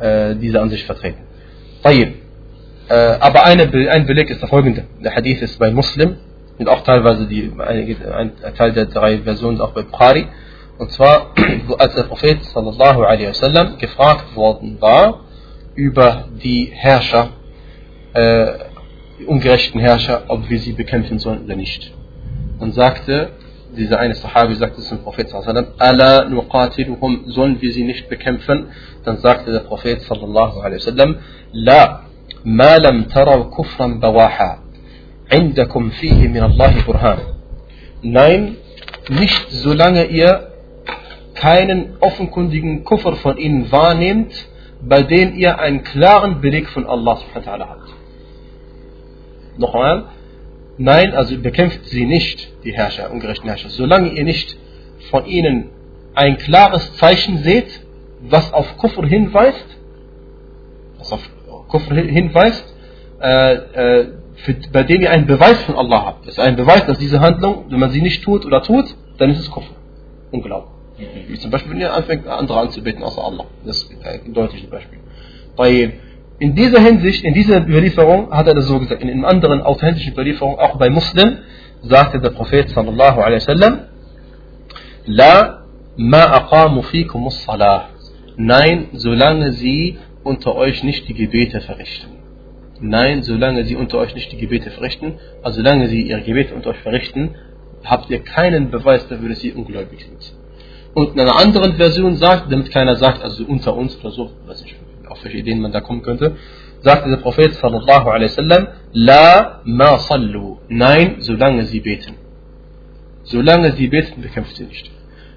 S1: äh, diese Ansicht vertreten. طيب. äh, aber eine, ein Beleg ist der folgende. Der Hadith ist bei Muslim und auch teilweise die, einige, ein Teil der drei Versionen auch bei Bukhari. Und zwar, als der Prophet sallallahu alaihi wasallam gefragt worden war über die Herrscher, äh, die ungerechten Herrscher, ob wir sie bekämpfen sollen oder nicht. Und sagte, dieser eine Sahabi sagte zum Prophet sallallahu Ala nuqatiluhum, sollen wir sie nicht bekämpfen? Dann sagte der Prophet sallallahu alaihi wasallam, La, ma lam taraw kufran bawaha, indakum fihi min Allah burhan. Nein, nicht solange ihr keinen offenkundigen Kuffer von ihnen wahrnehmt, bei dem ihr einen klaren Beleg von Allah subhanahu wa habt. Nochmal, nein, also bekämpft sie nicht, die Herrscher, ungerechten Herrscher, solange ihr nicht von ihnen ein klares Zeichen seht, was auf Kufr hinweist, was auf Kufr hinweist, äh, äh, für, bei dem ihr einen Beweis von Allah habt. Das ist ein Beweis, dass diese Handlung, wenn man sie nicht tut oder tut, dann ist es Kufr. Unglaublich. Mhm. Wie zum Beispiel, wenn ihr anfängt, andere anzubeten außer Allah. Das ist ein deutliches Beispiel. Bei, in dieser Hinsicht, in dieser Überlieferung hat er das so gesagt, in, in anderen authentischen Überlieferungen, auch bei Muslim, sagte der Prophet sallallahu alaihi wasallam, La ma aqamu fikum. Nein, solange sie unter euch nicht die Gebete verrichten. Nein, solange sie unter euch nicht die Gebete verrichten, also solange sie ihre Gebete unter euch verrichten, habt ihr keinen Beweis dafür, dass sie ungläubig sind. Und in einer anderen Version sagt, damit keiner sagt, also unter uns oder so, weiß nicht, auf welche Ideen man da kommen könnte, sagte der Prophet sallallahu alaihi wasallam, La ma sallu. Nein, solange sie beten. Solange sie beten, bekämpft sie nicht.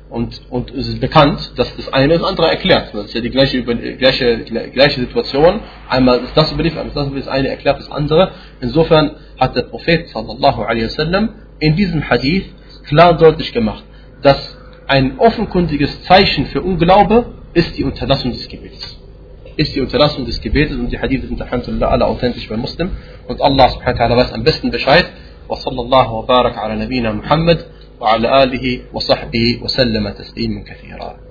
S1: Und, und es ist bekannt, dass das eine das andere erklärt. Das ist ja die gleiche, gleiche, gleiche Situation. Einmal ist das überliefert, das, das eine erklärt das andere. Insofern hat der Prophet sallallahu alaihi wasallam in diesem Hadith klar deutlich gemacht, dass ein offenkundiges Zeichen für Unglaube ist die Unterlassung des Gebets. Ist die Unterlassung des Gebetes und die Hadith sind alhamdulillah alle authentisch bei Muslim und Allah subhanahu wa ta'ala weiß am besten Bescheid. وصلى الله وبارك على نبينا محمد وعلى آله وصحبه وسلم تسليما كثيرا.